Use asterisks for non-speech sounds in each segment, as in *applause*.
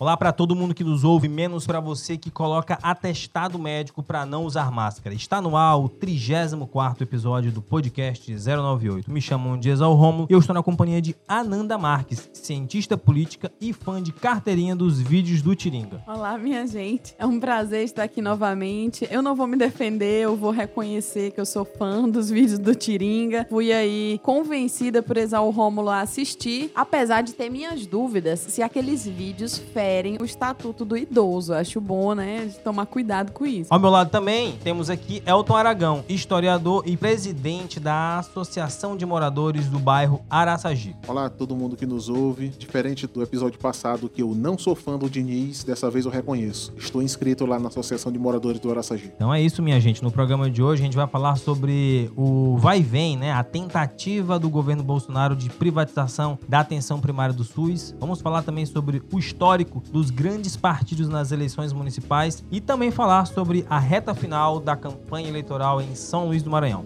Olá para todo mundo que nos ouve, menos para você que coloca atestado médico para não usar máscara. Está no ar o 34 episódio do podcast 098. Me chamam de Exal Romulo e eu estou na companhia de Ananda Marques, cientista política e fã de carteirinha dos vídeos do Tiringa. Olá, minha gente. É um prazer estar aqui novamente. Eu não vou me defender, eu vou reconhecer que eu sou fã dos vídeos do Tiringa. Fui aí convencida por Exal Rômulo a assistir, apesar de ter minhas dúvidas se aqueles vídeos ferem o estatuto do idoso. Acho bom, né, de tomar cuidado com isso. Ao meu lado também temos aqui Elton Aragão, historiador e presidente da Associação de Moradores do bairro Araçagi. Olá todo mundo que nos ouve. Diferente do episódio passado que eu não sou fã do Diniz, dessa vez eu reconheço. Estou inscrito lá na Associação de Moradores do Araçagi. Então é isso, minha gente. No programa de hoje a gente vai falar sobre o vai e vem, né? A tentativa do governo Bolsonaro de privatização da atenção primária do SUS. Vamos falar também sobre o histórico dos grandes partidos nas eleições municipais e também falar sobre a reta final da campanha eleitoral em São Luís do Maranhão.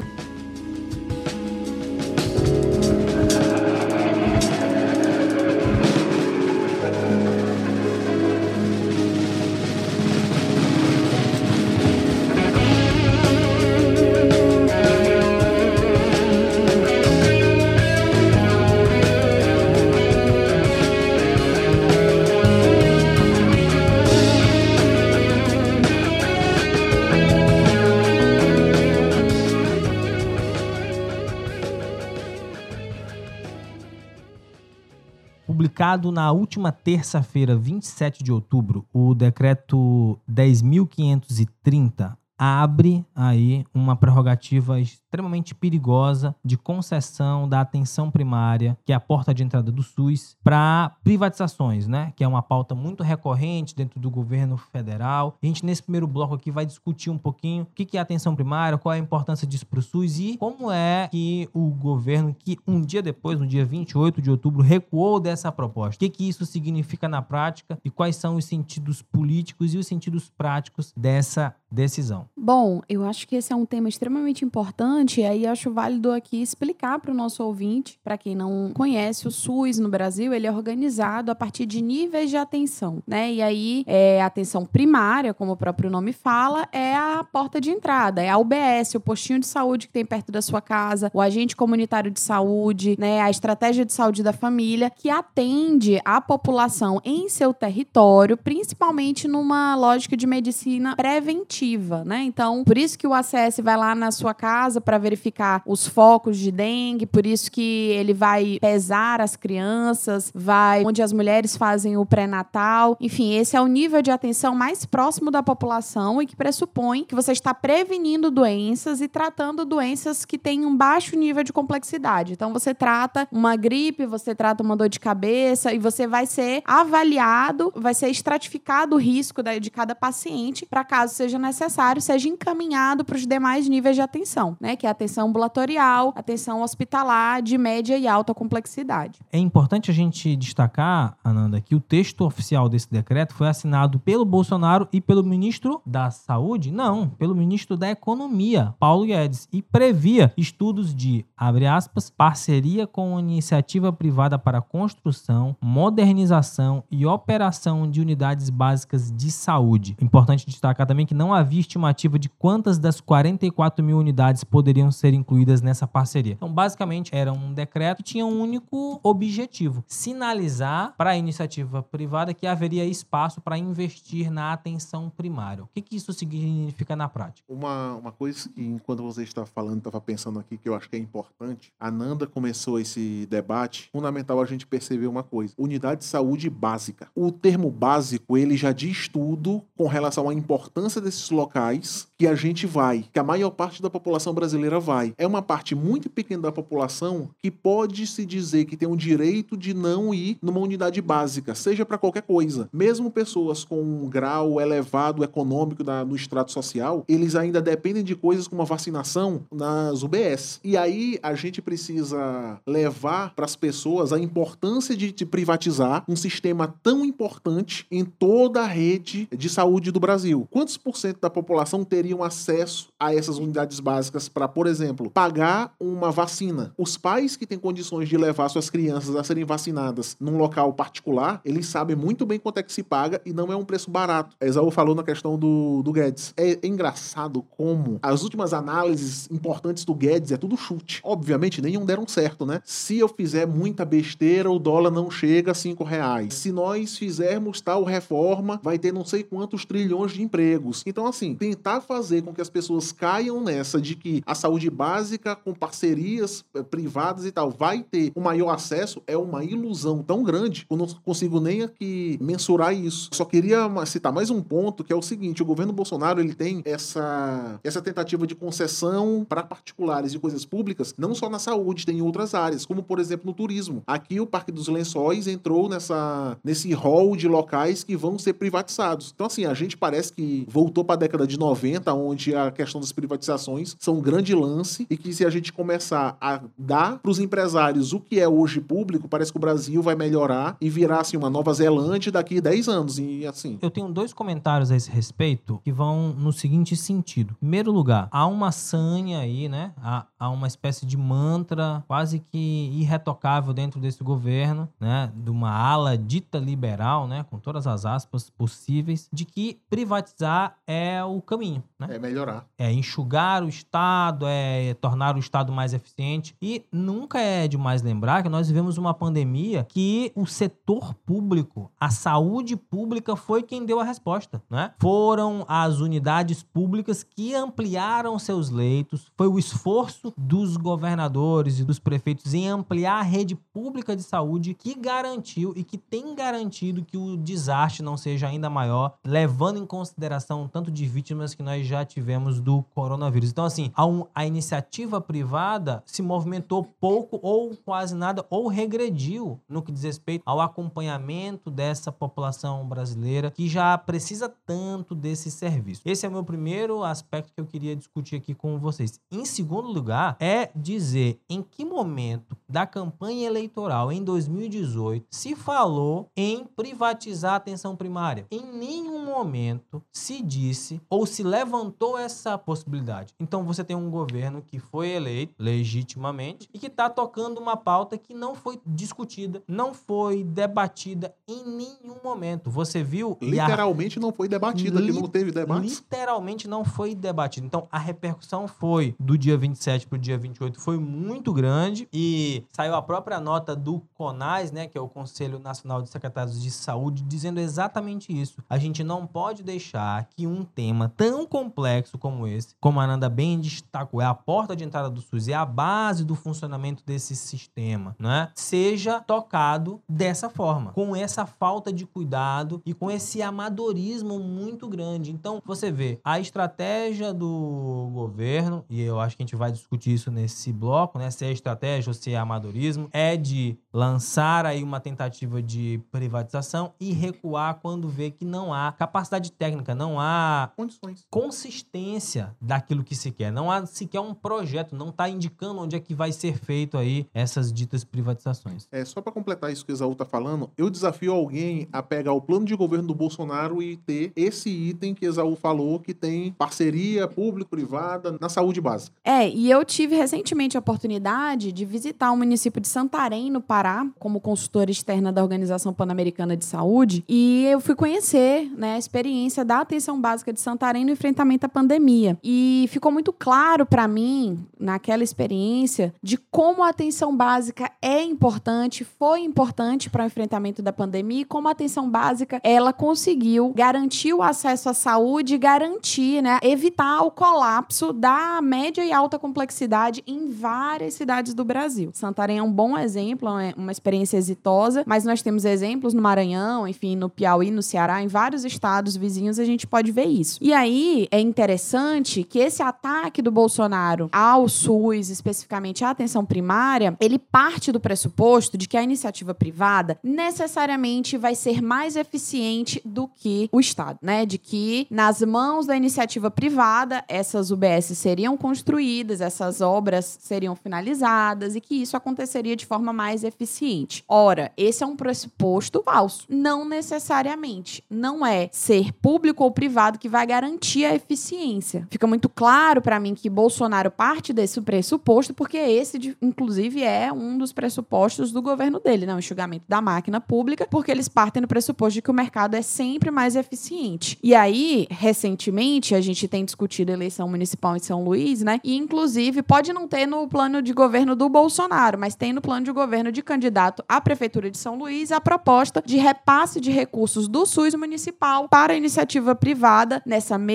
Publicado na última terça-feira, 27 de outubro, o decreto 10.530 abre aí uma prerrogativa extremamente perigosa de concessão da atenção primária, que é a porta de entrada do SUS, para privatizações, né? Que é uma pauta muito recorrente dentro do governo federal. A gente, nesse primeiro bloco aqui, vai discutir um pouquinho o que é atenção primária, qual é a importância disso para o SUS e como é que o governo, que um dia depois, no dia 28 de outubro, recuou dessa proposta. O que, que isso significa na prática e quais são os sentidos políticos e os sentidos práticos dessa decisão. Bom, eu acho que esse é um tema extremamente importante e aí acho válido aqui explicar para o nosso ouvinte, para quem não conhece, o SUS no Brasil, ele é organizado a partir de níveis de atenção, né? E aí, é, a atenção primária, como o próprio nome fala, é a porta de entrada, é a UBS, o postinho de saúde que tem perto da sua casa, o agente comunitário de saúde, né? A estratégia de saúde da família, que atende a população em seu território, principalmente numa lógica de medicina preventiva, né? Então, por isso que o ACS vai lá na sua casa para verificar os focos de dengue, por isso que ele vai pesar as crianças, vai onde as mulheres fazem o pré-natal. Enfim, esse é o nível de atenção mais próximo da população e que pressupõe que você está prevenindo doenças e tratando doenças que têm um baixo nível de complexidade. Então você trata uma gripe, você trata uma dor de cabeça e você vai ser avaliado, vai ser estratificado o risco de cada paciente para caso seja necessário, seja encaminhado para os demais níveis de atenção, né? que é atenção ambulatorial, atenção hospitalar de média e alta complexidade. É importante a gente destacar, Ananda, que o texto oficial desse decreto foi assinado pelo Bolsonaro e pelo ministro da Saúde? Não, pelo ministro da Economia, Paulo Guedes, e previa estudos de, abre aspas, parceria com iniciativa privada para construção, modernização e operação de unidades básicas de saúde. Importante destacar também que não havia estimativa de quantas das 44 mil unidades poderiam ser incluídas nessa parceria. Então, basicamente, era um decreto que tinha um único objetivo: sinalizar para a iniciativa privada que haveria espaço para investir na atenção primária. O que, que isso significa na prática? Uma, uma coisa que, enquanto você estava falando, estava pensando aqui, que eu acho que é importante, a Nanda começou esse debate, fundamental a gente perceber uma coisa: unidade de saúde básica. O termo básico, ele já diz tudo com relação à importância desses locais que a gente vai, que a maior parte da população brasileira brasileira vai. É uma parte muito pequena da população que pode se dizer que tem o direito de não ir numa unidade básica, seja para qualquer coisa. Mesmo pessoas com um grau elevado econômico da, no extrato social, eles ainda dependem de coisas como a vacinação nas UBS. E aí a gente precisa levar para as pessoas a importância de, de privatizar um sistema tão importante em toda a rede de saúde do Brasil. Quantos por cento da população população teriam acesso a essas unidades básicas para, por exemplo, pagar uma vacina. Os pais que têm condições de levar suas crianças a serem vacinadas num local particular, eles sabem muito bem quanto é que se paga e não é um preço barato. A Exaú falou na questão do, do Guedes. É, é engraçado como as últimas análises importantes do Guedes é tudo chute. Obviamente, nenhum deram certo, né? Se eu fizer muita besteira, o dólar não chega a 5 reais. Se nós fizermos tal reforma, vai ter não sei quantos trilhões de empregos. Então, assim, tentar fazer com que as pessoas caiam nessa de que a saúde básica, com parcerias eh, privadas e tal, vai ter o um maior acesso, é uma ilusão tão grande que eu não consigo nem aqui mensurar isso. Só queria citar mais um ponto, que é o seguinte, o governo Bolsonaro, ele tem essa, essa tentativa de concessão para particulares e coisas públicas, não só na saúde, tem em outras áreas, como, por exemplo, no turismo. Aqui, o Parque dos Lençóis entrou nessa, nesse rol de locais que vão ser privatizados. Então, assim, a gente parece que voltou para a década de 90, onde a questão das privatizações são um grande lance e que se a gente começar a dar para os empresários o que é hoje público, parece que o Brasil vai melhorar e virar assim uma Nova Zelândia daqui a 10 anos e assim. Eu tenho dois comentários a esse respeito que vão no seguinte sentido. Em primeiro lugar, há uma sanha aí, né? Há, há uma espécie de mantra quase que irretocável dentro desse governo, né? De uma ala dita liberal, né? Com todas as aspas possíveis, de que privatizar é o caminho, né? É melhorar. É enxugar o Estado, é tornar o Estado mais eficiente. E nunca é demais lembrar que nós vivemos uma pandemia que o setor público, a saúde pública foi quem deu a resposta, né? Foram as unidades públicas que ampliaram seus leitos, foi o esforço dos governadores e dos prefeitos em ampliar a rede pública de saúde que garantiu e que tem garantido que o desastre não seja ainda maior, levando em consideração tanto de vítimas que nós já tivemos do coronavírus. Então, assim, a, um, a iniciativa privada se movimentou pouco ou quase nada, ou regrediu no que diz respeito ao acompanhamento dessa população brasileira que já precisa tanto desse serviço. Esse é o meu primeiro aspecto que eu queria discutir aqui com vocês. Em segundo lugar, é dizer em que momento da campanha eleitoral em 2018 se falou em privatizar a atenção primária. Em nenhum momento se disse ou se levantou essa possibilidade. Então você tem um governo que foi eleito legitimamente e que está tocando uma pauta que não foi discutida, não foi debatida em nenhum momento. Você viu? Literalmente a... não foi debatida, Li... não teve debate. Literalmente não foi debatida. Então a repercussão foi do dia 27 para o dia 28 foi muito grande e saiu a própria nota do CONAS, né, que é o Conselho Nacional de Secretários de Saúde, dizendo exatamente isso. A gente não pode deixar que um tema tão complexo como esse, como a Ananda bem destacou, é a porta de entrada do SUS, é a base do funcionamento desse sistema, né, seja tocado dessa forma, com essa falta de cuidado e com esse amadorismo muito grande. Então, você vê a estratégia do governo, e eu acho que a gente vai discutir isso nesse bloco, né, se é estratégia ou se é amadorismo, é de lançar aí uma tentativa de privatização e recuar quando vê que não há capacidade técnica, não há condições, consistência daquilo que se quer, não há sequer um projeto, não está indicando onde é que vai ser feito aí essas ditas privatizações. É só para completar isso que o Exaú está falando, eu desafio alguém a pegar o plano de governo do Bolsonaro e ter esse item que Exaú falou que tem parceria público-privada na saúde básica. É, e eu tive recentemente a oportunidade de visitar o município de Santarém, no Pará, como consultora externa da Organização Pan-Americana de Saúde, e eu fui conhecer né, a experiência da atenção básica de Santarém no enfrentamento à pandemia. E ficou muito claro para mim, naquela experiência, de como a atenção básica é importante, foi importante para o enfrentamento da pandemia e como a atenção básica ela conseguiu garantir o acesso à saúde e garantir, né, evitar o colapso da média e alta complexidade em várias cidades do Brasil. Santarém é um bom exemplo, é uma experiência exitosa, mas nós temos exemplos no Maranhão, enfim, no Piauí, no Ceará, em vários estados vizinhos a gente pode ver isso. E aí é interessante que esse ataque do Bolsonaro ao SUS, especificamente à atenção primária, ele parte do pressuposto de que a iniciativa privada necessariamente vai ser mais eficiente do que o Estado, né? De que nas mãos da iniciativa privada essas UBS seriam construídas, essas obras seriam finalizadas e que isso aconteceria de forma mais eficiente. Ora, esse é um pressuposto falso. Não necessariamente. Não é ser público ou privado que vai garantir garantir a eficiência. Fica muito claro para mim que Bolsonaro parte desse pressuposto, porque esse, inclusive, é um dos pressupostos do governo dele, né? O enxugamento da máquina pública, porque eles partem do pressuposto de que o mercado é sempre mais eficiente. E aí, recentemente, a gente tem discutido a eleição municipal em São Luís, né? E, inclusive, pode não ter no plano de governo do Bolsonaro, mas tem no plano de governo de candidato à Prefeitura de São Luís a proposta de repasse de recursos do SUS municipal para a iniciativa privada, nessa mesma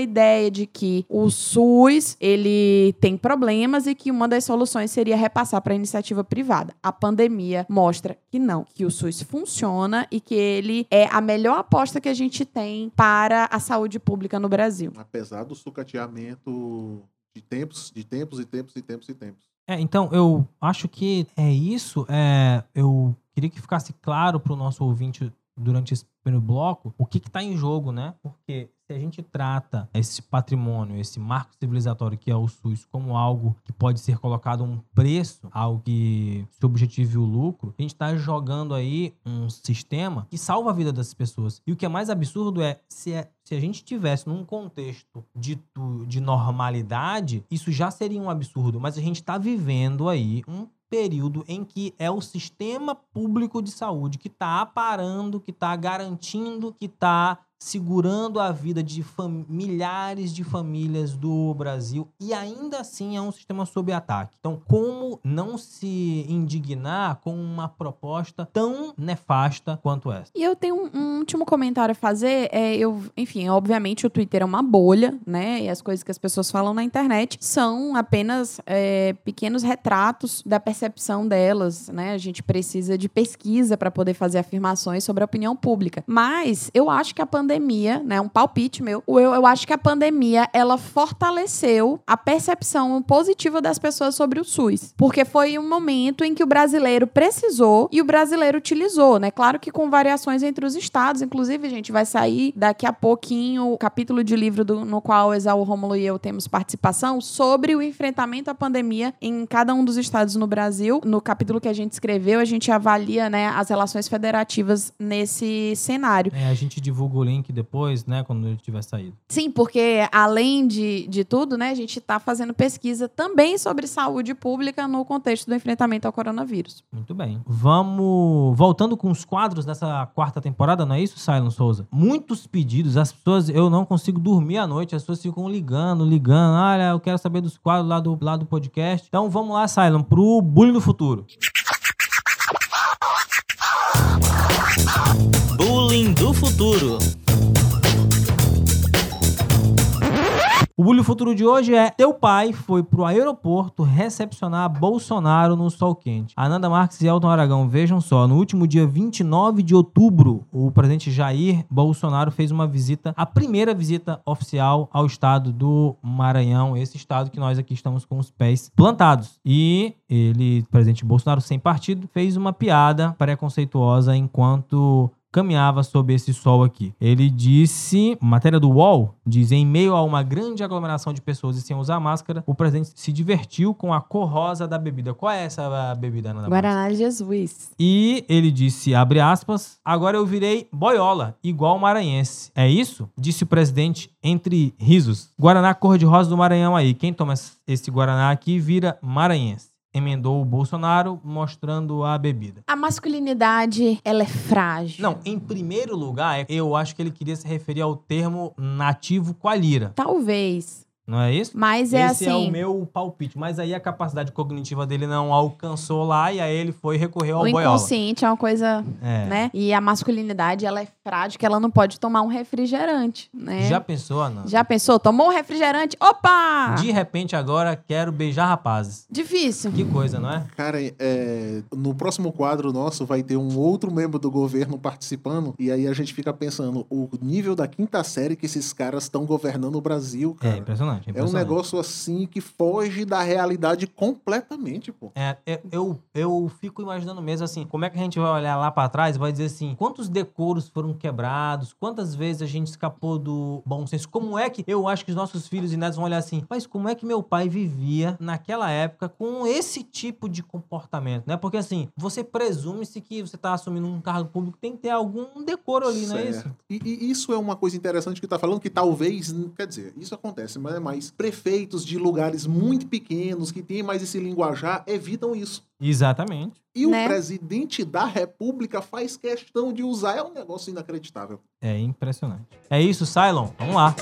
ideia de que o SUS ele tem problemas e que uma das soluções seria repassar para a iniciativa privada. A pandemia mostra que não, que o SUS funciona e que ele é a melhor aposta que a gente tem para a saúde pública no Brasil. Apesar do sucateamento de tempos, de tempos e tempos e tempos e tempos. É, então, eu acho que é isso. É, eu queria que ficasse claro para o nosso ouvinte durante esse primeiro bloco o que está em jogo, né? Porque se a gente trata esse patrimônio, esse marco civilizatório que é o SUS, como algo que pode ser colocado um preço, algo que se objetive o lucro, a gente está jogando aí um sistema que salva a vida das pessoas. E o que é mais absurdo é se, é, se a gente tivesse num contexto dito de normalidade, isso já seria um absurdo. Mas a gente está vivendo aí um período em que é o sistema público de saúde que está aparando, que está garantindo, que está segurando a vida de milhares de famílias do Brasil e ainda assim é um sistema sob ataque. Então, como não se indignar com uma proposta tão nefasta quanto essa? E eu tenho um, um último comentário a fazer. É, eu, enfim, obviamente o Twitter é uma bolha, né? E as coisas que as pessoas falam na internet são apenas é, pequenos retratos da percepção delas, né? A gente precisa de pesquisa para poder fazer afirmações sobre a opinião pública. Mas eu acho que a pandemia, né? Um palpite meu, eu, eu acho que a pandemia ela fortaleceu a percepção positiva das pessoas sobre o SUS. Porque foi um momento em que o brasileiro precisou e o brasileiro utilizou, né? Claro que com variações entre os estados. Inclusive, a gente vai sair daqui a pouquinho o capítulo de livro do- no qual o Exaú Rômulo e eu temos participação sobre o enfrentamento à pandemia em cada um dos estados no Brasil. No capítulo que a gente escreveu, a gente avalia né, as relações federativas nesse cenário. É, a gente divulga o link depois, né, quando ele tiver saído. Sim, porque além de, de tudo, né, a gente está fazendo pesquisa também sobre saúde pública no contexto do enfrentamento ao coronavírus. Muito bem. Vamos voltando com os quadros dessa quarta temporada, não é isso, Silon Souza? Muitos pedidos, as pessoas, eu não consigo dormir à noite, as pessoas ficam ligando, ligando. Olha, eu quero saber dos quadros lá do, lá do podcast. Então vamos lá, Silon, pro Bullying do Futuro. Bullying do futuro. O do Futuro de hoje é: Teu pai foi pro aeroporto recepcionar Bolsonaro no sol quente. Ananda Marques e Elton Aragão, vejam só, no último dia 29 de outubro, o presidente Jair Bolsonaro fez uma visita, a primeira visita oficial ao estado do Maranhão, esse estado que nós aqui estamos com os pés plantados. E ele, presidente Bolsonaro, sem partido, fez uma piada preconceituosa enquanto caminhava sob esse sol aqui. Ele disse, matéria do UOL, diz, em meio a uma grande aglomeração de pessoas e sem usar máscara, o presidente se divertiu com a cor rosa da bebida. Qual é essa bebida, Ana? Guaraná Jesus. E ele disse, abre aspas, agora eu virei boiola, igual maranhense. É isso? Disse o presidente entre risos. Guaraná cor-de-rosa do Maranhão aí. Quem toma esse Guaraná aqui vira maranhense. Emendou o Bolsonaro, mostrando a bebida. A masculinidade, ela é frágil. Não, em primeiro lugar, eu acho que ele queria se referir ao termo nativo qualira. Talvez. Não é isso? Mas é Esse é assim. o meu palpite. Mas aí a capacidade cognitiva dele não alcançou lá e aí ele foi recorrer ao o boiola. inconsciente é uma coisa, É. né? E a masculinidade, ela é frágil, que ela não pode tomar um refrigerante, né? Já pensou, Ana? Já pensou? Tomou um refrigerante? Opa! De repente agora quero beijar rapazes. Difícil. Que coisa, não é? Cara, é, no próximo quadro nosso vai ter um outro membro do governo participando, e aí a gente fica pensando o nível da quinta série que esses caras estão governando o Brasil, É cara. Impressionante. impressionante. É um negócio assim que foge da realidade completamente, pô. É, é, eu, eu fico imaginando mesmo assim, como é que a gente vai olhar lá pra trás e vai dizer assim, quantos decoros foram quebrados, quantas vezes a gente escapou do bom senso, como é que eu acho que os nossos filhos e netos vão olhar assim, mas como é que meu pai vivia naquela época com esse tipo de comportamento, né? Porque assim, você presume-se que você tá assumindo um cargo público, tem que ter algum decoro ali, não é isso? Certo. E, e isso é uma coisa interessante que tá falando, que talvez, quer dizer, isso acontece, mas é mais prefeitos de lugares muito pequenos, que têm mais esse linguajar, evitam isso. Exatamente. E Né? o presidente da república faz questão de usar, é um negócio inacreditável. É impressionante. É isso, Cylon. Vamos lá.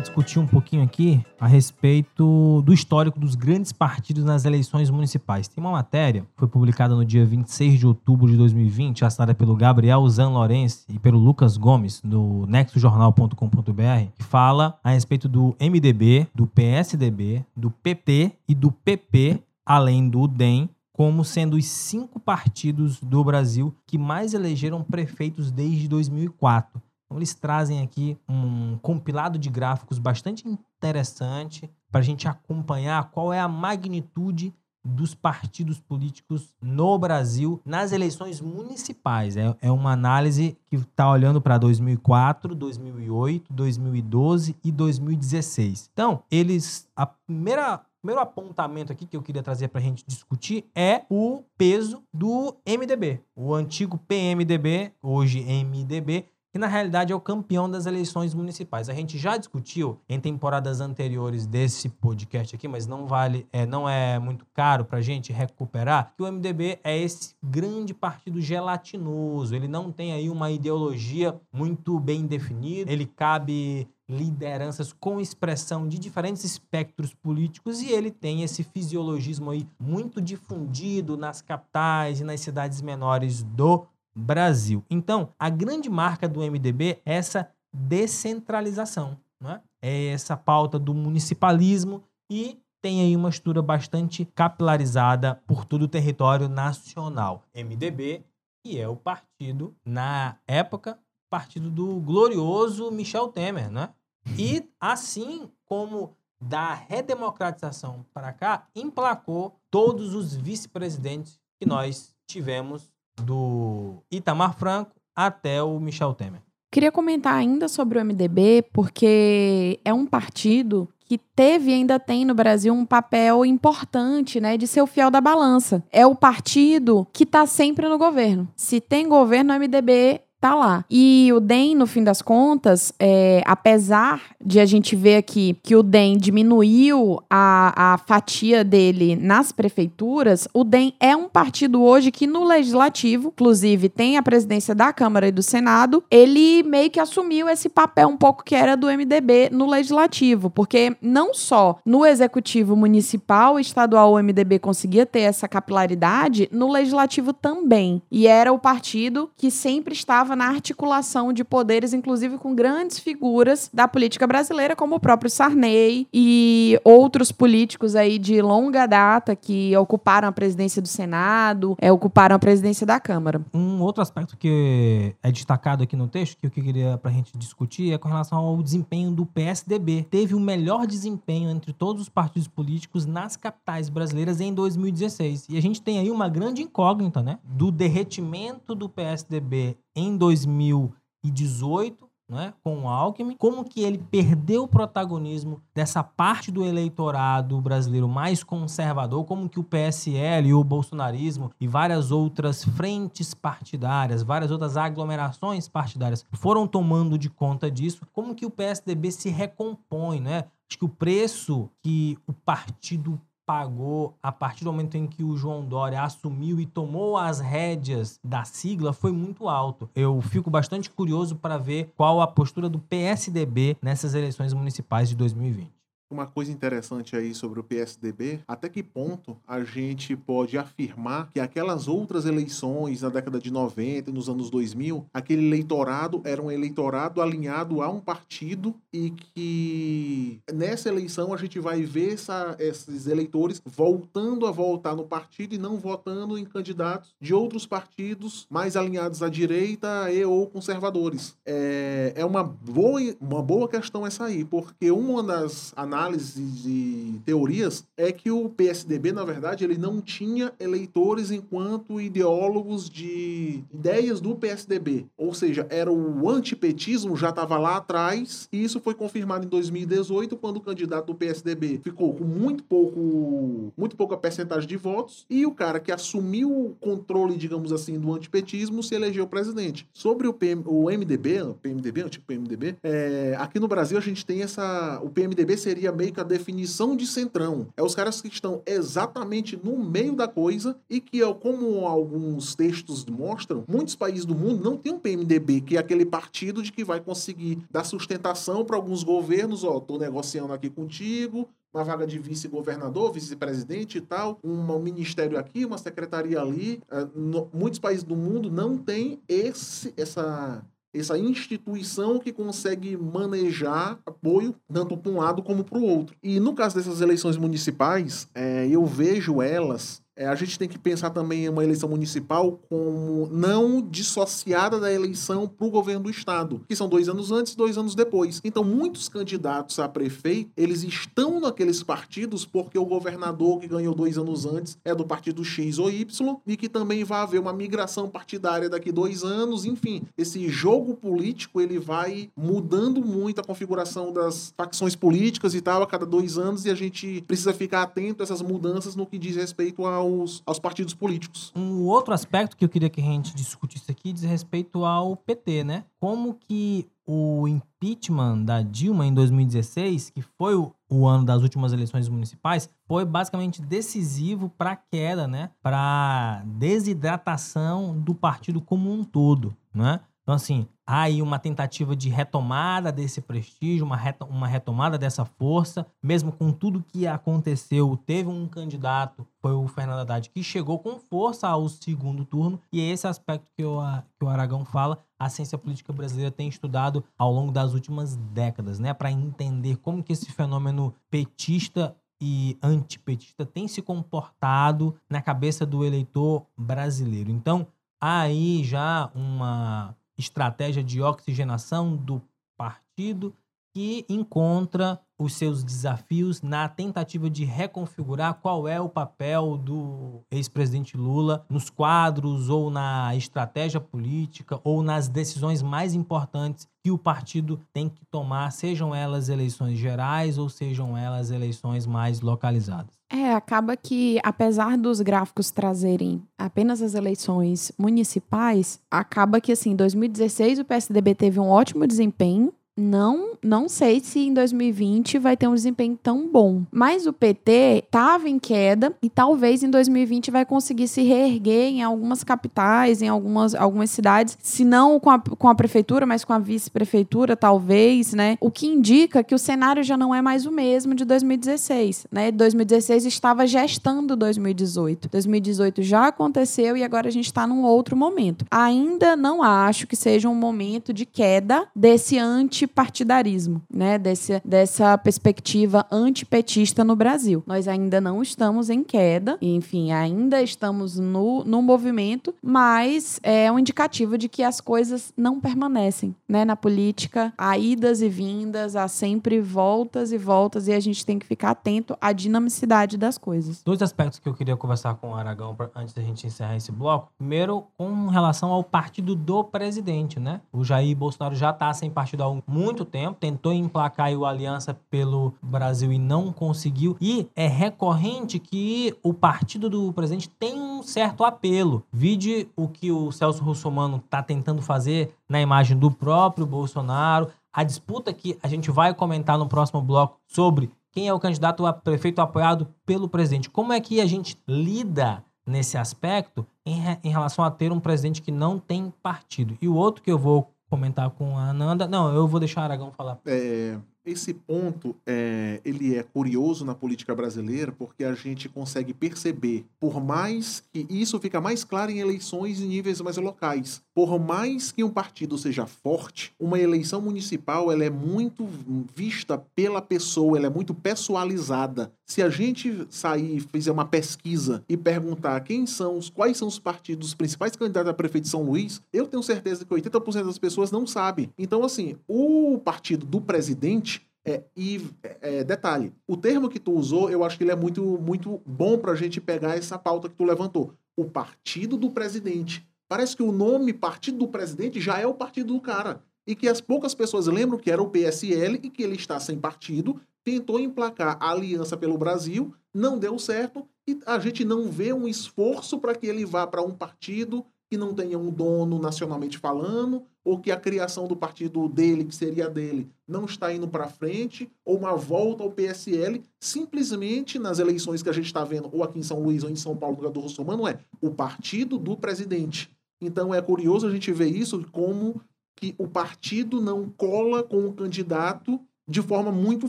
Discutir um pouquinho aqui a respeito do histórico dos grandes partidos nas eleições municipais. Tem uma matéria que foi publicada no dia 26 de outubro de 2020, assinada pelo Gabriel Zan Lourenço e pelo Lucas Gomes, no nexojornal.com.br, que fala a respeito do MDB, do PSDB, do PT e do PP, além do DEM, como sendo os cinco partidos do Brasil que mais elegeram prefeitos desde 2004. Então, eles trazem aqui um compilado de gráficos bastante interessante para a gente acompanhar qual é a magnitude dos partidos políticos no Brasil nas eleições municipais. É, é uma análise que está olhando para 2004, 2008, 2012 e 2016. Então, eles. A primeira. Primeiro apontamento aqui que eu queria trazer para a gente discutir é o peso do MDB, o antigo PMDB, hoje MDB, que na realidade é o campeão das eleições municipais. A gente já discutiu em temporadas anteriores desse podcast aqui, mas não vale, é, não é muito caro pra gente recuperar, que o MDB é esse grande partido gelatinoso. Ele não tem aí uma ideologia muito bem definida, ele cabe lideranças com expressão de diferentes espectros políticos e ele tem esse fisiologismo aí muito difundido nas capitais e nas cidades menores do Brasil. Então, a grande marca do MDB é essa descentralização, né? é essa pauta do municipalismo e tem aí uma estrutura bastante capilarizada por todo o território nacional. MDB, que é o partido, na época, partido do glorioso Michel Temer, né? E assim como da redemocratização para cá, emplacou todos os vice-presidentes que nós tivemos do Itamar Franco até o Michel Temer. Queria comentar ainda sobre o MDB, porque é um partido que teve e ainda tem no Brasil um papel importante, né, de ser o fiel da balança. É o partido que está sempre no governo. Se tem governo, o MDB tá lá. E o DEM, no fim das contas, é, apesar de a gente ver aqui que o DEM diminuiu a, a fatia dele nas prefeituras, o DEM é um partido hoje que no legislativo, inclusive tem a presidência da Câmara e do Senado, ele meio que assumiu esse papel um pouco que era do MDB no legislativo, porque não só no executivo municipal estadual o MDB conseguia ter essa capilaridade, no legislativo também. E era o partido que sempre estava na articulação de poderes, inclusive com grandes figuras da política brasileira, como o próprio Sarney e outros políticos aí de longa data que ocuparam a presidência do Senado, é, ocuparam a presidência da Câmara. Um outro aspecto que é destacado aqui no texto, que eu queria pra gente discutir, é com relação ao desempenho do PSDB. Teve o melhor desempenho entre todos os partidos políticos nas capitais brasileiras em 2016. E a gente tem aí uma grande incógnita, né? Do derretimento do PSDB em 2018, né, com o Alckmin, como que ele perdeu o protagonismo dessa parte do eleitorado brasileiro mais conservador, como que o PSL e o bolsonarismo e várias outras frentes partidárias, várias outras aglomerações partidárias foram tomando de conta disso, como que o PSDB se recompõe, né? Acho que o preço que o partido pagou a partir do momento em que o João Dória assumiu e tomou as rédeas da sigla foi muito alto. Eu fico bastante curioso para ver qual a postura do PSDB nessas eleições municipais de 2020 uma coisa interessante aí sobre o PSDB, até que ponto a gente pode afirmar que aquelas outras eleições na década de 90 e nos anos 2000, aquele eleitorado era um eleitorado alinhado a um partido e que nessa eleição a gente vai ver essa, esses eleitores voltando a voltar no partido e não votando em candidatos de outros partidos mais alinhados à direita e ou conservadores. É, é uma, boa, uma boa questão essa aí, porque uma das análises análises e teorias é que o PSDB, na verdade, ele não tinha eleitores enquanto ideólogos de ideias do PSDB. Ou seja, era o antipetismo já estava lá atrás e isso foi confirmado em 2018 quando o candidato do PSDB ficou com muito pouco muito pouca percentagem de votos e o cara que assumiu o controle, digamos assim, do antipetismo se elegeu presidente. Sobre o, PM, o MDB, PMDB, antigo PMDB, é, aqui no Brasil a gente tem essa o PMDB seria seria meio que a definição de centrão. É os caras que estão exatamente no meio da coisa e que, como alguns textos mostram, muitos países do mundo não tem um PMDB, que é aquele partido de que vai conseguir dar sustentação para alguns governos. Ó, tô negociando aqui contigo, uma vaga de vice-governador, vice-presidente e tal, um ministério aqui, uma secretaria ali. No, muitos países do mundo não têm esse, essa essa instituição que consegue manejar apoio tanto para um lado como para o outro. E no caso dessas eleições municipais, é, eu vejo elas é, a gente tem que pensar também em uma eleição municipal como não dissociada da eleição para o governo do estado, que são dois anos antes e dois anos depois. Então, muitos candidatos a prefeito, eles estão naqueles partidos porque o governador que ganhou dois anos antes é do partido X ou Y e que também vai haver uma migração partidária daqui dois anos. Enfim, esse jogo político ele vai mudando muito a configuração das facções políticas e tal a cada dois anos e a gente precisa ficar atento a essas mudanças no que diz respeito ao aos, aos partidos políticos. Um outro aspecto que eu queria que a gente discutisse aqui diz respeito ao PT, né? Como que o impeachment da Dilma em 2016, que foi o, o ano das últimas eleições municipais, foi basicamente decisivo para a queda, né? Para desidratação do partido como um todo, né? Então, assim, há aí uma tentativa de retomada desse prestígio, uma, uma retomada dessa força, mesmo com tudo que aconteceu. Teve um candidato, foi o Fernando Haddad, que chegou com força ao segundo turno, e é esse aspecto que o, que o Aragão fala, a ciência política brasileira tem estudado ao longo das últimas décadas, né, para entender como que esse fenômeno petista e antipetista tem se comportado na cabeça do eleitor brasileiro. Então, há aí já uma estratégia de oxigenação do partido que encontra os seus desafios na tentativa de reconfigurar qual é o papel do ex-presidente Lula nos quadros ou na estratégia política ou nas decisões mais importantes que o partido tem que tomar, sejam elas eleições gerais ou sejam elas eleições mais localizadas. É, acaba que, apesar dos gráficos trazerem apenas as eleições municipais, acaba que, assim, em 2016 o PSDB teve um ótimo desempenho, não, não sei se em 2020 vai ter um desempenho tão bom. Mas o PT estava em queda e talvez em 2020 vai conseguir se reerguer em algumas capitais, em algumas, algumas cidades, se não com a, com a prefeitura, mas com a vice-prefeitura, talvez, né? O que indica que o cenário já não é mais o mesmo de 2016, né? 2016 estava gestando 2018. 2018 já aconteceu e agora a gente está num outro momento. Ainda não acho que seja um momento de queda desse anti partidarismo, né? Desse, dessa perspectiva antipetista no Brasil. Nós ainda não estamos em queda, enfim, ainda estamos no, no movimento, mas é um indicativo de que as coisas não permanecem, né? Na política, há idas e vindas, há sempre voltas e voltas, e a gente tem que ficar atento à dinamicidade das coisas. Dois aspectos que eu queria conversar com o Aragão pra, antes da gente encerrar esse bloco. Primeiro, com relação ao partido do presidente, né? O Jair Bolsonaro já está sem partido há um muito tempo, tentou emplacar o Aliança pelo Brasil e não conseguiu. E é recorrente que o partido do presidente tem um certo apelo. Vide o que o Celso Russomano está tentando fazer na imagem do próprio Bolsonaro. A disputa que a gente vai comentar no próximo bloco sobre quem é o candidato a prefeito apoiado pelo presidente. Como é que a gente lida nesse aspecto em, em relação a ter um presidente que não tem partido? E o outro que eu vou comentar com a Ananda. Não, eu vou deixar o Aragão falar. É, esse ponto é, ele é curioso na política brasileira porque a gente consegue perceber, por mais que isso fica mais claro em eleições em níveis mais locais, por mais que um partido seja forte, uma eleição municipal ela é muito vista pela pessoa, ela é muito pessoalizada. Se a gente sair e fizer uma pesquisa e perguntar quem são os quais são os partidos os principais candidatos a prefeito de São Luís, eu tenho certeza que 80% das pessoas não sabem. Então, assim, o partido do presidente é, e é, detalhe, o termo que tu usou, eu acho que ele é muito, muito bom pra gente pegar essa pauta que tu levantou. O partido do presidente. Parece que o nome partido do presidente já é o partido do cara. E que as poucas pessoas lembram que era o PSL e que ele está sem partido, tentou emplacar a Aliança pelo Brasil, não deu certo e a gente não vê um esforço para que ele vá para um partido que não tenha um dono nacionalmente falando, ou que a criação do partido dele, que seria dele, não está indo para frente, ou uma volta ao PSL, simplesmente nas eleições que a gente está vendo, ou aqui em São Luís ou em São Paulo, do Russomano, é o partido do presidente. Então é curioso a gente ver isso como que o partido não cola com o candidato de forma muito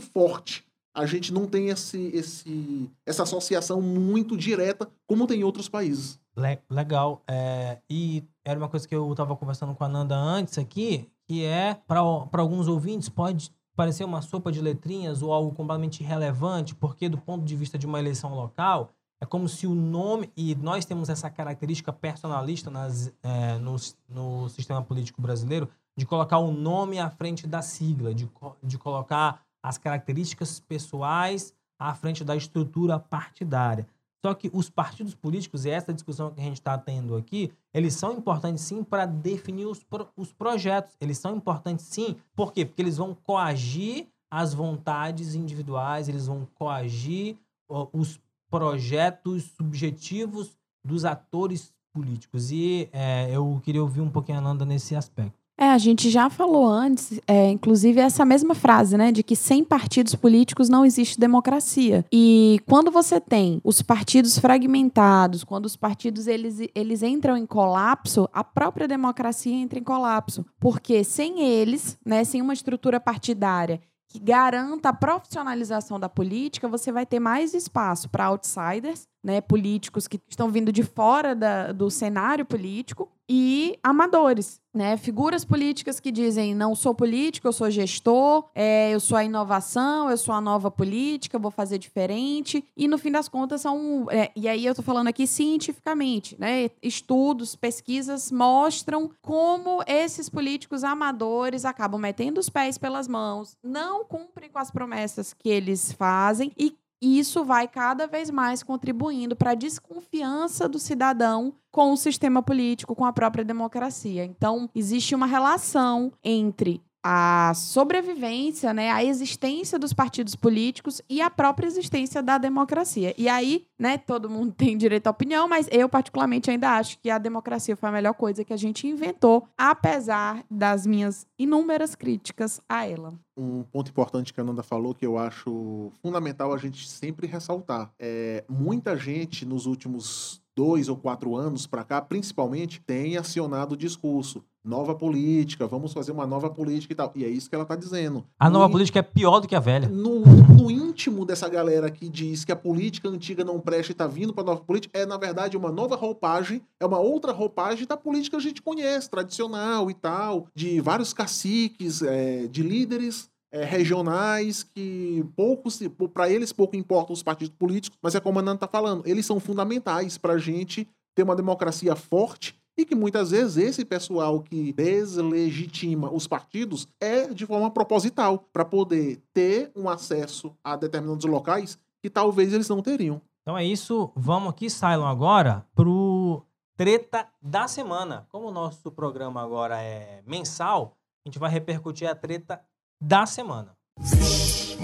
forte. A gente não tem esse, esse, essa associação muito direta, como tem em outros países. Le- legal. É, e era uma coisa que eu estava conversando com a Nanda antes aqui, que é, para alguns ouvintes, pode parecer uma sopa de letrinhas ou algo completamente irrelevante, porque do ponto de vista de uma eleição local, é como se o nome, e nós temos essa característica personalista nas, é, no, no sistema político brasileiro, de colocar o nome à frente da sigla, de, de colocar as características pessoais à frente da estrutura partidária. Só que os partidos políticos, e essa discussão que a gente está tendo aqui, eles são importantes sim para definir os, os projetos. Eles são importantes sim. Por quê? Porque eles vão coagir as vontades individuais, eles vão coagir ó, os projetos subjetivos dos atores políticos. E é, eu queria ouvir um pouquinho a Nanda nesse aspecto. É, a gente já falou antes, é, inclusive essa mesma frase, né, de que sem partidos políticos não existe democracia. E quando você tem os partidos fragmentados, quando os partidos eles, eles entram em colapso, a própria democracia entra em colapso, porque sem eles, né, sem uma estrutura partidária que garanta a profissionalização da política, você vai ter mais espaço para outsiders, né, políticos que estão vindo de fora da- do cenário político e amadores, né, figuras políticas que dizem não sou político, eu sou gestor, é, eu sou a inovação, eu sou a nova política, vou fazer diferente. E no fim das contas são é, e aí eu tô falando aqui cientificamente, né, estudos, pesquisas mostram como esses políticos amadores acabam metendo os pés pelas mãos, não cumprem com as promessas que eles fazem e isso vai cada vez mais contribuindo para a desconfiança do cidadão com o sistema político, com a própria democracia. Então, existe uma relação entre a sobrevivência, né, a existência dos partidos políticos e a própria existência da democracia. E aí, né, todo mundo *laughs* tem direito à opinião, mas eu particularmente ainda acho que a democracia foi a melhor coisa que a gente inventou, apesar das minhas inúmeras críticas a ela. um ponto importante que a Nanda falou que eu acho fundamental a gente sempre ressaltar. É, muita gente nos últimos dois ou quatro anos para cá, principalmente, tem acionado o discurso. Nova política, vamos fazer uma nova política e tal. E é isso que ela está dizendo. A nova No- política é pior do que a velha. no, no íntimo dessa galera que diz que a política antiga não presta e tá vindo pra nova política, é na verdade uma nova roupagem, é uma outra roupagem da política que a gente conhece, tradicional e tal, de vários caciques, é, de líderes é, regionais que pouco se, para eles pouco importam os partidos políticos, mas é como a Nanda tá falando, eles são fundamentais pra gente ter uma democracia forte e que muitas vezes esse pessoal que deslegitima os partidos é de forma proposital, para poder ter um acesso a determinados locais que talvez eles não teriam. Então é isso. Vamos aqui, Cylon, agora pro Treta da Semana. Como o nosso programa agora é mensal, a gente vai repercutir a treta da semana.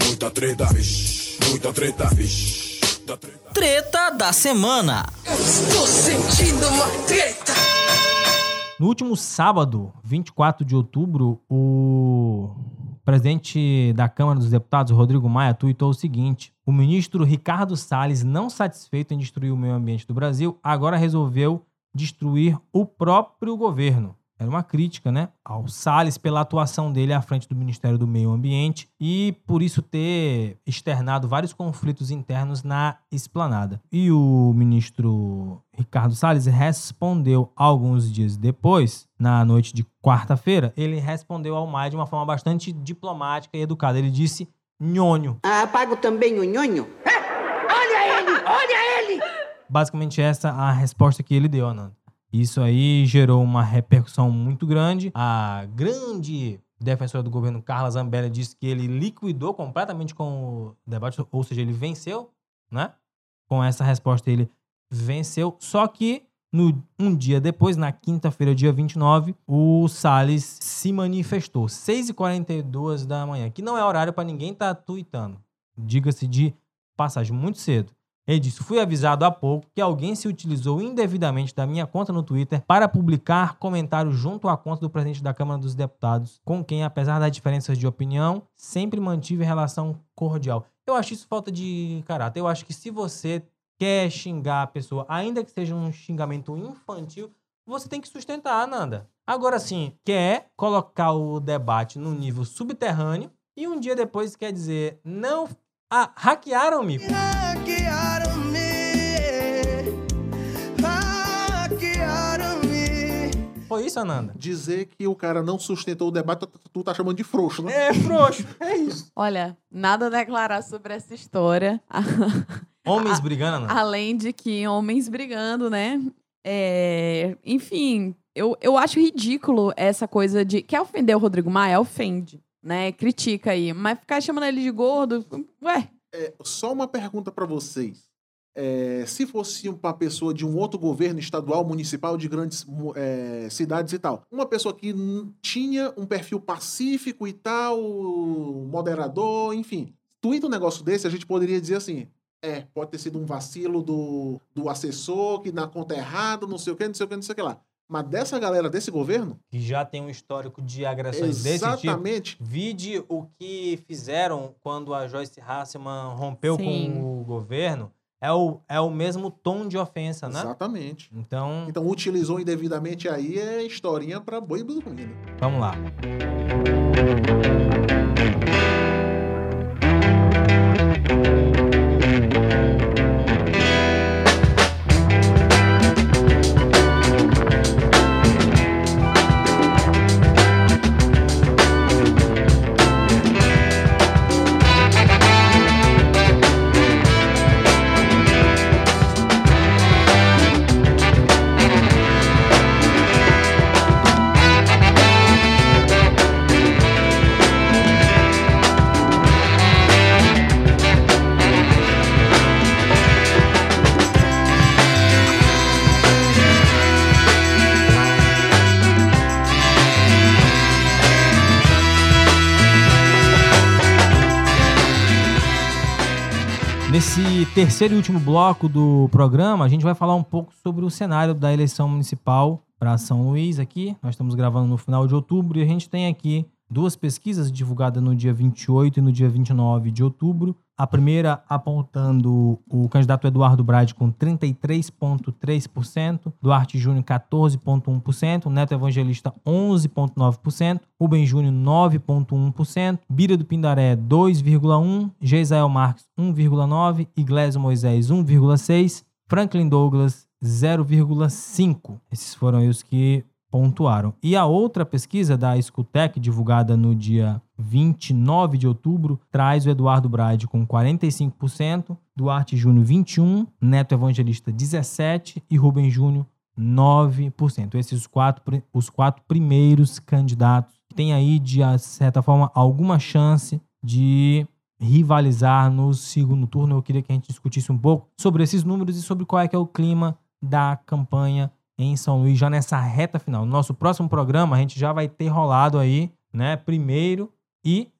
Muita treta, vixe, muita treta, vixe, muita treta. Treta da semana. Estou sentindo uma treta. No último sábado, 24 de outubro, o presidente da Câmara dos Deputados, Rodrigo Maia, tuitou o seguinte: o ministro Ricardo Salles, não satisfeito em destruir o meio ambiente do Brasil, agora resolveu destruir o próprio governo. Era uma crítica, né, ao Salles pela atuação dele à frente do Ministério do Meio Ambiente e por isso ter externado vários conflitos internos na esplanada. E o ministro Ricardo Salles respondeu alguns dias depois, na noite de quarta-feira, ele respondeu ao Maia de uma forma bastante diplomática e educada. Ele disse nhonho. Ah, pago também o nhonho? Olha ele! Olha ele! Basicamente essa a resposta que ele deu, Ananda. Isso aí gerou uma repercussão muito grande. A grande defensora do governo, Carla Zambelli, disse que ele liquidou completamente com o debate, ou seja, ele venceu, né? Com essa resposta ele venceu. Só que no, um dia depois, na quinta-feira, dia 29, o Salles se manifestou. 6h42 da manhã, que não é horário para ninguém estar tá tweetando. Diga-se de passagem, muito cedo. Ele disse: Fui avisado há pouco que alguém se utilizou indevidamente da minha conta no Twitter para publicar comentários junto à conta do presidente da Câmara dos Deputados, com quem, apesar das diferenças de opinião, sempre mantive relação cordial. Eu acho isso falta de caráter. Eu acho que se você quer xingar a pessoa, ainda que seja um xingamento infantil, você tem que sustentar, Nanda. Agora sim, quer colocar o debate no nível subterrâneo e um dia depois quer dizer, não. Ah, hackearam-me. Foi isso, Ananda? Dizer que o cara não sustentou o debate, tu- tá chamando de frouxo, né? É, frouxo. É isso. Olha, nada a declarar sobre essa história. *laughs* Homens brigando, Ananda. Além de que homens brigando, né? É, enfim, eu, eu acho ridículo essa coisa de. Quer ofender o Rodrigo Maia? Ofende, né? Critica aí. Mas ficar chamando ele de gordo. Ué, É, só uma pergunta pra vocês. É, se fosse uma pessoa de um outro governo estadual, municipal, de grandes é, cidades e tal, uma pessoa que tinha um perfil pacífico e tal, moderador, enfim, tuita um negócio desse, a gente poderia dizer assim: é, pode ter sido um vacilo do, do assessor, que na conta errada, não sei o que, não sei o que, não sei o que lá. Mas dessa galera desse governo, Que já tem um histórico de agressões desse tipo. exatamente. Vide o que fizeram quando a Joyce Hasselman rompeu Sim. com o governo. É o, é o mesmo tom de ofensa, né? Exatamente. Então, Então, utilizou indevidamente aí é historinha pra boi dormindo. vamos lá. Nesse terceiro e último bloco do programa, a gente vai falar um pouco sobre o cenário da eleição municipal para São Luís aqui. Nós estamos gravando no final de outubro e a gente tem aqui duas pesquisas divulgadas no dia 28 e no dia 29 de outubro. A primeira apontando o candidato Eduardo Brade com 33,3%, Duarte Júnior 14,1%, Neto Evangelista 11,9%, Rubem Júnior 9,1%, Bira do Pindaré 2,1%, Geisael Marques 1,9%, Iglesias Moisés 1,6%, Franklin Douglas 0,5%. Esses foram os que pontuaram. E a outra pesquisa da Escutec, divulgada no dia 29 de outubro, traz o Eduardo Brade com 45%, Duarte Júnior 21%, Neto Evangelista 17% e Rubem Júnior 9%. Esses quatro, os quatro primeiros candidatos têm aí, de certa forma, alguma chance de rivalizar no segundo turno. Eu queria que a gente discutisse um pouco sobre esses números e sobre qual é que é o clima da campanha em São Luís já nessa reta final. No nosso próximo programa a gente já vai ter rolado aí, né, primeiro e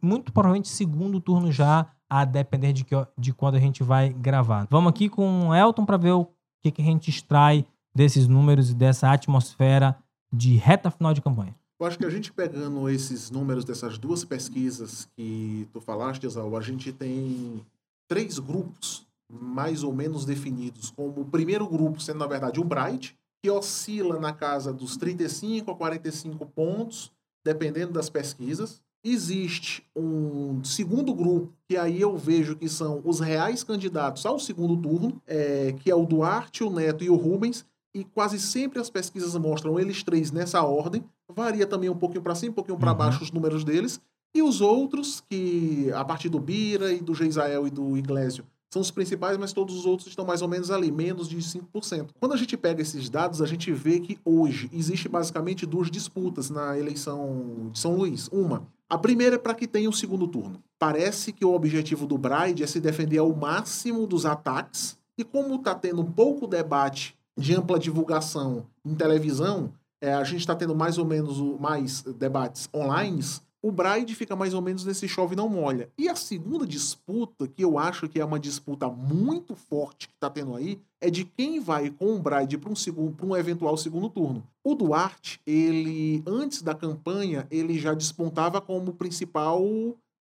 muito provavelmente segundo turno já, a depender de, que, de quando a gente vai gravar. Vamos aqui com o Elton para ver o que, que a gente extrai desses números e dessa atmosfera de reta final de campanha. Eu acho que a gente pegando esses números dessas duas pesquisas que tu falaste, Exal, a gente tem três grupos mais ou menos definidos, como o primeiro grupo sendo, na verdade, o Bright, que oscila na casa dos 35 a 45 pontos, dependendo das pesquisas. Existe um segundo grupo, que aí eu vejo que são os reais candidatos ao segundo turno, é, que é o Duarte, o Neto e o Rubens, e quase sempre as pesquisas mostram eles três nessa ordem. Varia também um pouquinho para cima, um pouquinho para Uhum. baixo os números deles. E os outros, que a partir do Bira e do Geisael e do Iglesio, são os principais, mas todos os outros estão mais ou menos ali, menos de 5%. Quando a gente pega esses dados, a gente vê que hoje existe basicamente duas disputas na eleição de São Luís. Uma, a primeira é para que tenha o segundo turno. Parece que o objetivo do Bride é se defender ao máximo dos ataques, e como está tendo pouco debate de ampla divulgação em televisão, é, a gente está tendo mais ou menos mais debates online, o Bride fica mais ou menos nesse chove não molha. E a segunda disputa, que eu acho que é uma disputa muito forte que está tendo aí, é de quem vai com o Bride para um, segundo, um eventual segundo turno. O Duarte, ele, antes da campanha, ele já despontava como principal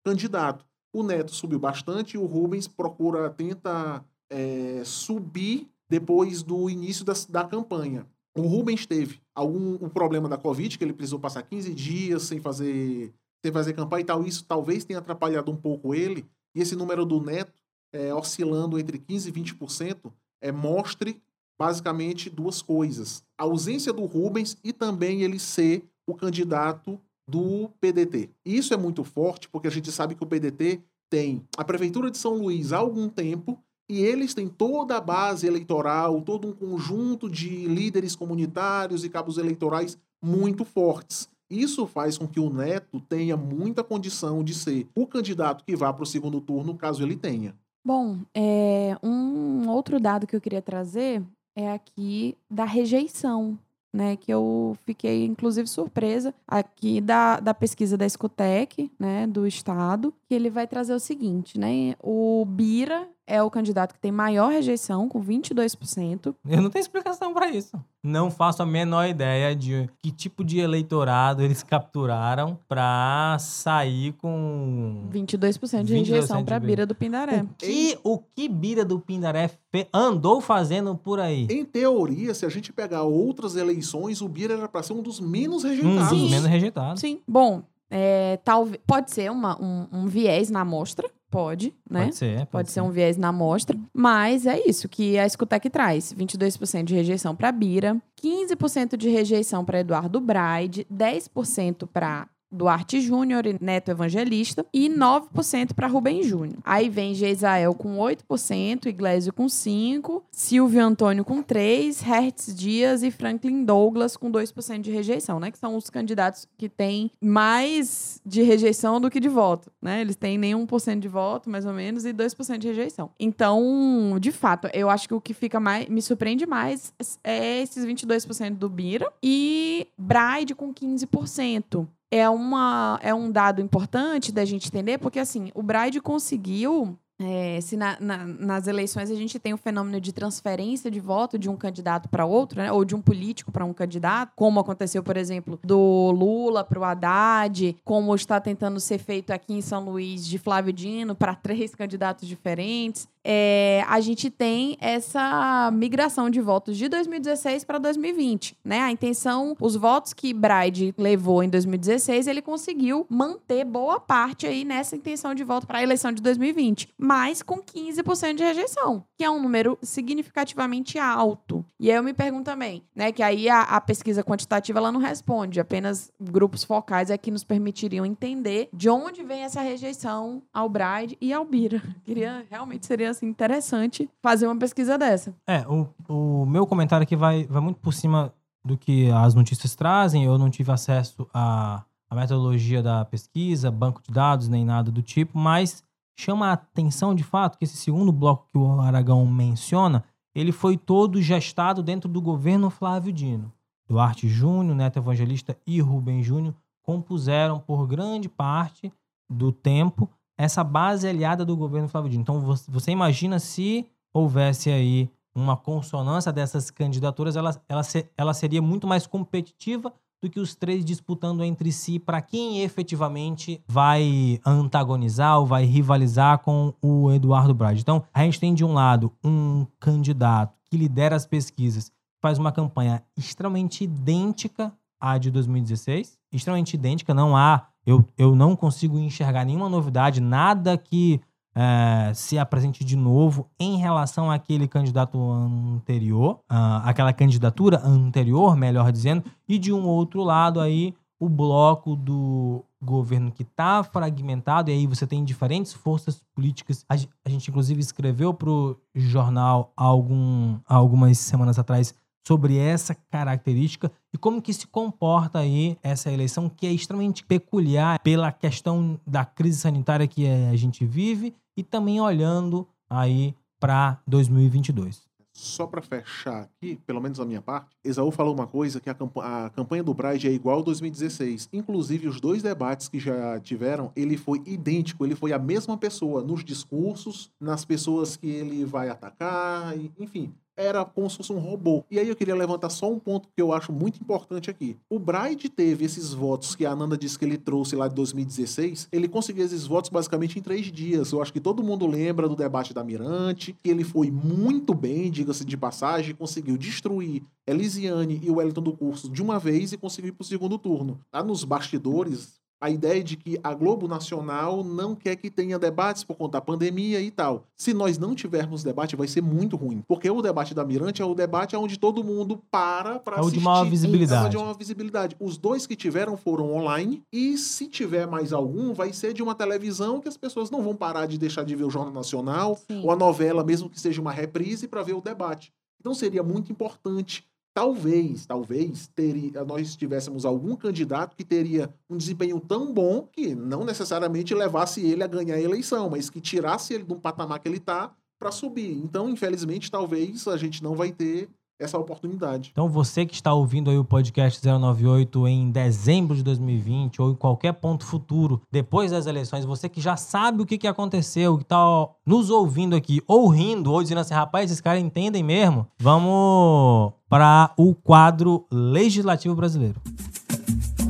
candidato. O Neto subiu bastante e o Rubens procura, tenta é, subir depois do início da, da campanha. O Rubens teve algum um problema da Covid, que ele precisou passar 15 dias sem fazer, sem fazer campanha e tal. Isso talvez tenha atrapalhado um pouco ele. E esse número do Neto, é, oscilando entre 15% e 20%, é, mostre basicamente duas coisas. A ausência do Rubens e também ele ser o candidato do PDT. Isso é muito forte porque a gente sabe que o PDT tem a Prefeitura de São Luís há algum tempo e eles têm toda a base eleitoral, todo um conjunto de líderes comunitários e cabos eleitorais muito fortes. Isso faz com que o Neto tenha muita condição de ser o candidato que vá para o segundo turno, caso ele tenha. Bom, é, um outro dado que eu queria trazer é aqui da rejeição, né? Que eu fiquei, inclusive, surpresa aqui da, da pesquisa da Escutec, né? Do Estado, que ele vai trazer o seguinte, né? O Bira é o candidato que tem maior rejeição, com 22%. Eu não tenho explicação pra isso. Não faço a menor ideia de que tipo de eleitorado eles *laughs* capturaram pra sair com 22% de 22% rejeição de para Bira. Bira do Pindaré. o que o que Bira do Pindaré fe- andou fazendo por aí. Em teoria, se a gente pegar outras eleições, o Bira era para ser um dos menos Um rejeitados. dos menos rejeitados. Sim. Bom, é, talvez pode ser uma, um, um viés na amostra, pode, né? Pode ser. Pode, Pode ser um viés na amostra, mas é isso que a Escutec traz: 22% de rejeição para Bira, 15% de rejeição para Eduardo Braide, 10% para Duarte Júnior e Neto Evangelista e 9% para Rubem Júnior. Aí vem Geisael com 8%, Iglesio com 5%, Silvio Antônio com 3%, Hertz Dias e Franklin Douglas com 2% de rejeição, né? Que são os candidatos que têm mais de rejeição do que de voto, né? Eles têm nem 1% de voto, mais ou menos, e 2% de rejeição. Então, de fato, eu acho que o que fica mais me surpreende mais é esses 22% do Bira e Bride com 15% é, uma, é um dado importante da gente entender, porque assim, o Bride conseguiu. é, se na- na- nas eleições a gente tem o fenômeno de transferência de voto de um candidato para outro, né? ou de um político para um candidato, como aconteceu, por exemplo, do Lula para o Haddad, como está tentando ser feito aqui em São Luís de Flávio Dino para três *laughs* candidatos diferentes. É, a gente tem essa migração de votos de 2016 para 2020, né? A intenção, os votos que Bride levou em 2016, ele conseguiu manter boa parte aí nessa intenção de voto para a eleição de 2020, mas com 15% de rejeição, que é um número significativamente alto. E aí eu me pergunto também, né, que aí a, a pesquisa quantitativa ela não responde, apenas grupos focais é que nos permitiriam entender de onde vem essa rejeição ao Bride e ao Bira. *laughs* Queria, realmente seria assim, interessante fazer uma pesquisa dessa. É, o, o meu comentário aqui vai, vai muito por cima do que as notícias trazem. Eu não tive acesso à, à metodologia da pesquisa, banco de dados, nem nada do tipo, mas chama a atenção de fato que esse segundo bloco que o Aragão menciona, ele foi todo gestado dentro do governo Flávio Dino. Duarte Júnior, Neto Evangelista e Rubem Júnior compuseram por grande parte do tempo essa base aliada do governo Flávio Dino. Então você, imagina se houvesse aí uma consonância dessas candidaturas, ela, ela, ela seria muito mais competitiva do que os três disputando entre si para quem efetivamente vai antagonizar ou vai rivalizar com o Eduardo Braga. Então, a gente tem de um lado um candidato que lidera as pesquisas, faz uma campanha extremamente idêntica à de 2016, extremamente idêntica, não há, eu, eu não consigo enxergar nenhuma novidade, nada que é, se apresente de novo em relação àquele candidato anterior, ah, aquela candidatura anterior, melhor dizendo, e de um outro lado aí o bloco do governo que está fragmentado, e aí você tem diferentes forças políticas. A, a gente, inclusive, escreveu para o jornal algum, algumas semanas atrás sobre essa característica e como que se comporta aí essa eleição que é extremamente peculiar pela questão da crise sanitária que a gente vive e também olhando aí para 2022. Só para fechar aqui, pelo menos a minha parte, Esaú falou uma coisa que a, camp a campanha do Bride é igual ao 2016. Inclusive, os dois debates que já tiveram, ele foi idêntico, ele foi a mesma pessoa nos discursos, nas pessoas que ele vai atacar, enfim era como se fosse um robô. E aí eu queria levantar só um ponto que eu acho muito importante aqui. O Bride teve esses votos que a Ananda disse que ele trouxe lá de 2016, ele conseguiu esses votos basicamente em três dias. Eu acho que todo mundo lembra do debate da Mirante, que ele foi muito bem, diga-se de passagem, conseguiu destruir Elisiane e o Wellington do curso de uma vez e conseguiu ir para o segundo turno. Lá nos bastidores, a ideia de que a Globo Nacional não quer que tenha debates por conta da pandemia e tal. Se nós não tivermos debate, vai ser muito ruim. Porque o debate da Mirante é o debate onde todo mundo para para É o assistir. de maior visibilidade. É de maior visibilidade. Os dois que tiveram foram online e se tiver mais algum, vai ser de uma televisão que as pessoas não vão parar de deixar de ver o Jornal Nacional Sim. ou a novela, mesmo que seja uma reprise, para ver o debate. Então seria muito importante talvez, talvez teria, nós tivéssemos algum candidato que teria um desempenho tão bom que não necessariamente levasse ele a ganhar a eleição, mas que tirasse ele do patamar que ele está para subir. Então, infelizmente, talvez a gente não vai ter essa oportunidade. Então você que está ouvindo aí o podcast 098 em dezembro de 2020 ou em qualquer ponto futuro, depois das eleições, você que já sabe o que, que aconteceu, que está nos ouvindo aqui, ou rindo, ou dizendo assim, rapaz, esses caras entendem mesmo, vamos para o quadro legislativo brasileiro.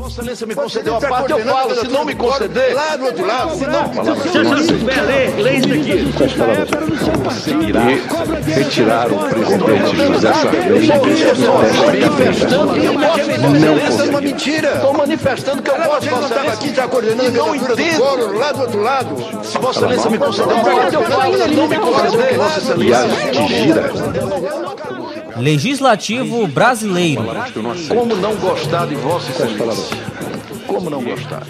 Vossa Excelência me concedeu a parte, eu falo. Se não me conceder. Lá do outro lado. Se não. retirar o presidente José Sarney manifestando que eu posso. Não Isso é uma mentira. Estou manifestando que eu posso. Vossa Excelência aqui já coordenando a candidatura do Coro, lá do outro lado. Se Vossa Excelência me conceder a parte, eu falo. Se não me conceder, Vossa Excelência. que gira. Legislativo brasileiro. Como não gostar de Vossa Excelência? Como não gostar?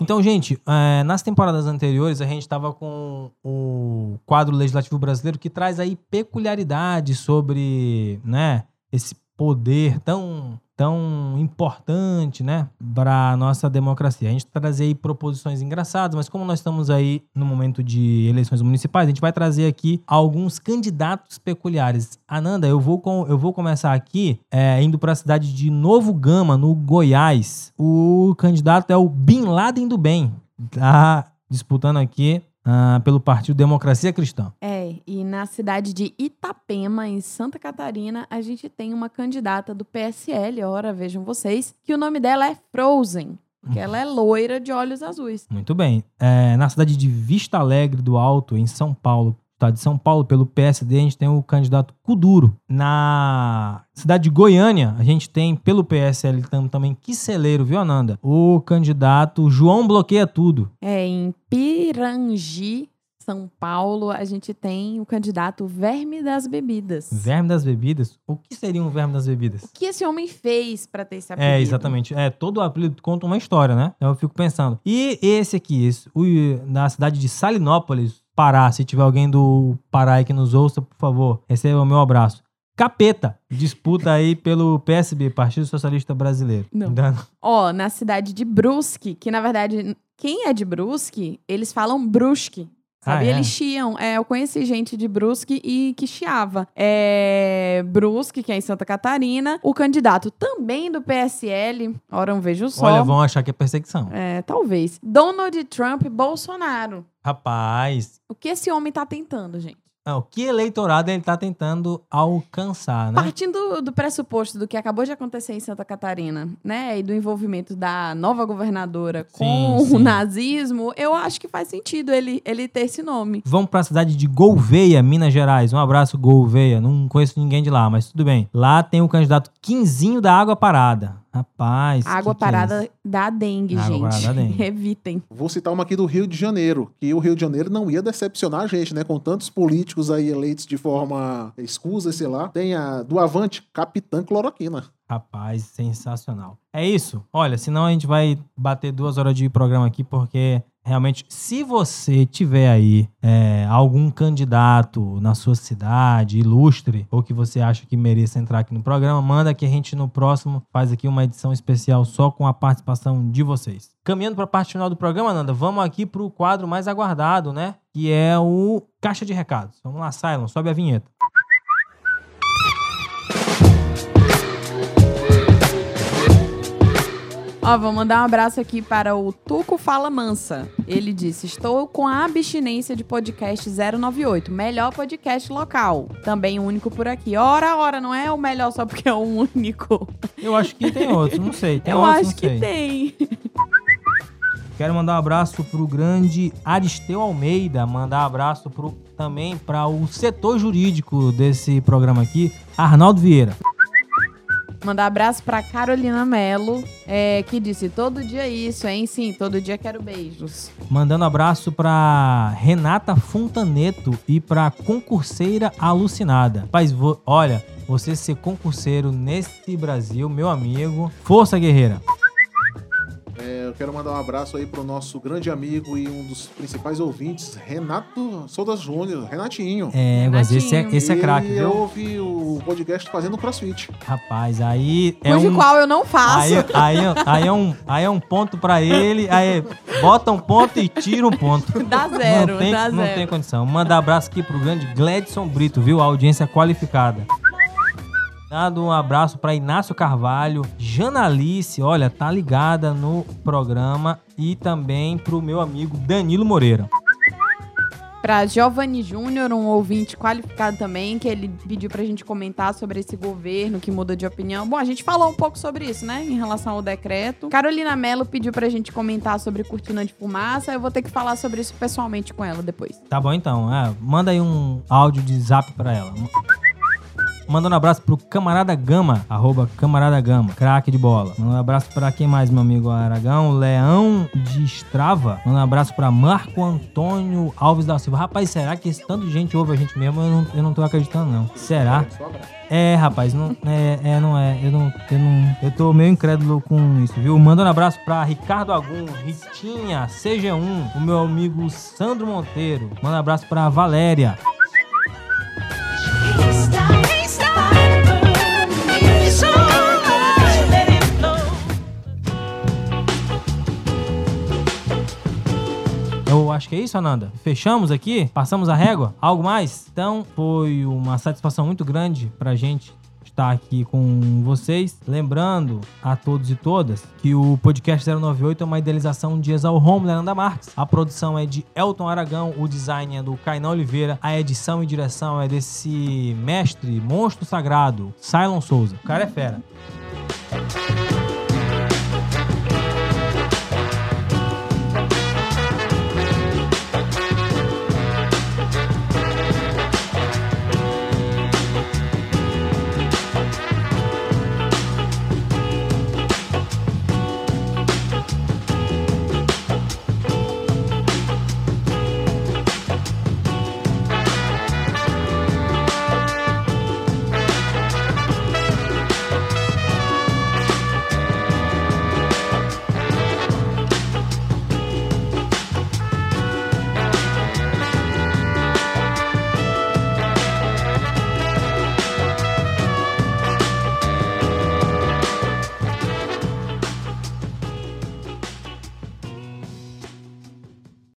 Então, gente, é, nas temporadas anteriores a gente estava com o quadro legislativo brasileiro que traz aí peculiaridades sobre, né, esse poder tão tão importante, né, para nossa democracia. A gente trazia aí proposições engraçadas, mas como nós estamos aí no momento de eleições municipais, a gente vai trazer aqui alguns candidatos peculiares. Ananda, eu vou com, eu vou começar aqui é, indo para a cidade de Novo Gama, no Goiás. O candidato é o Bin Laden do Bem. Tá disputando aqui ah, pelo Partido Democracia Cristã. É, e na cidade de Itapema, em Santa Catarina, a gente tem uma candidata do PSL, ora, vejam vocês, que o nome dela é Frozen, porque ela é loira de olhos azuis. Muito bem. É, na cidade de Vista Alegre do Alto, em São Paulo, estado de São Paulo, pelo PSD, a gente tem o candidato Kuduro. Na cidade de Goiânia, a gente tem, pelo PSL tam- também, que celeiro, viu, Ananda? O candidato João Bloqueia Tudo. É, em Pirangi, São Paulo, a gente tem o candidato Verme das Bebidas. Verme das Bebidas. O que seria um verme das bebidas? O que esse homem fez pra ter esse apelido? É, exatamente. É, todo apelido conta uma história, né? Então eu fico pensando. E esse aqui, esse, o, na cidade de Salinópolis, Pará, se tiver alguém do Pará aí que nos ouça, por favor, receba o meu abraço. Capeta, disputa aí pelo PSB, Partido Socialista Brasileiro. Não. Ó, na cidade de Brusque, que na verdade, quem é de Brusque, eles falam Brusque. Sabe? Ah, é? Eles chiam. É, eu conheci gente de Brusque e que chiava. É, Brusque, que é em Santa Catarina. O candidato também do PSL. Ora, um vejo só. Olha, vão achar que é perseguição. É, talvez. Donald Trump e Bolsonaro. Rapaz, O que esse homem tá tentando, gente? Não, que eleitorado ele tá tentando alcançar, né? Partindo do pressuposto do que acabou de acontecer em Santa Catarina, né, e do envolvimento da nova governadora com Sim, sim. o nazismo, eu acho que faz sentido ele, ele ter esse nome. Vamos pra cidade de Gouveia, Minas Gerais. Um abraço, Gouveia. Não conheço ninguém de lá, mas tudo bem. Lá tem o candidato Quinzinho da Água Parada. Rapaz. Água que que é parada da dengue, Água gente. parada dá dengue. *laughs* Evitem. Vou citar uma aqui do Rio de Janeiro, que o Rio de Janeiro não ia decepcionar a gente, né? Com tantos políticos aí eleitos de forma escusa, sei lá. Tem a do Avante, Capitã Cloroquina. Rapaz, sensacional. É isso. Olha, senão a gente vai bater duas horas de programa aqui, porque realmente, se você tiver aí é, algum candidato na sua cidade, ilustre, ou que você acha que mereça entrar aqui no programa, manda que a gente no próximo faz aqui uma edição especial só com a participação de vocês. Caminhando para a parte final do programa, Nanda, vamos aqui para o quadro mais aguardado, né? Que é o Caixa de Recados. Vamos lá, Silon, sobe a vinheta. Ó, vou mandar um abraço aqui para o Tuco Fala Mansa. Ele disse: Estou com a abstinência de podcast 098, melhor podcast local. Também único por aqui. Ora, ora, não é o melhor só porque é o único. Eu acho que tem outros, não sei. Tem Eu outros, acho que sei. tem. Quero mandar um abraço pro grande Aristeu Almeida, mandar um abraço pro, também para o setor jurídico desse programa aqui, Arnaldo Vieira. Mandar abraço pra Carolina Mello, é, que disse: todo dia isso, hein? Sim, todo dia quero beijos. Mandando abraço pra Renata Fontaneto e pra concurseira alucinada. Paz, olha, você ser concurseiro nesse Brasil, meu amigo. Força, guerreira. Eu quero mandar um abraço aí pro nosso grande amigo e um dos principais ouvintes, Renato Souza Júnior, Renatinho. É, mas esse é, esse é craque, viu? ouve o podcast fazendo crossfit. Rapaz, aí é Cujo um... qual eu não faço. Aí, aí, aí, é um, aí é um ponto pra ele, aí bota um ponto e tira um ponto. *laughs* Dá zero, não tem, dá não zero. tem condição. Manda abraço aqui pro grande Gledson Brito, viu? A audiência qualificada. Dando um abraço pra Inácio Carvalho, Janalice, olha, tá ligada no programa e também pro meu amigo Danilo Moreira. Pra Giovanni Júnior, um ouvinte qualificado também, que ele pediu pra gente comentar sobre esse governo que muda de opinião. Bom, a gente falou um pouco sobre isso, né, em relação ao decreto. Carolina Mello pediu pra gente comentar sobre cortina de fumaça. Eu vou ter que falar sobre isso pessoalmente com ela depois. Tá bom então, é, manda aí um áudio de zap pra ela. Mandando um abraço pro Camarada Gama, arroba Camarada Gama, craque de bola. Mandando um abraço pra quem mais, meu amigo Aragão? Leão de Estrava. Mandando um abraço pra Marco Antônio Alves da Silva. Rapaz, será que esse tanto de gente ouve a gente mesmo? Eu não, eu não tô acreditando, não. Será? É, rapaz, não, é, é, não é. Eu não, eu não. Eu tô meio incrédulo com isso, viu? Mandando um abraço pra Ricardo Agum, Ritinha, CG1, o meu amigo Sandro Monteiro. Manda um abraço pra Valéria. Acho que é isso, Ananda. Fechamos aqui? Passamos a régua? Algo mais? Então, foi uma satisfação muito grande pra gente estar aqui com vocês. Lembrando a todos e todas que o podcast 098 é uma idealização de Exal Home Leonardo Marques. A produção é de Elton Aragão, o design é do Kainan Oliveira, a edição e direção é desse mestre, monstro sagrado, Cylon Souza. O cara é fera.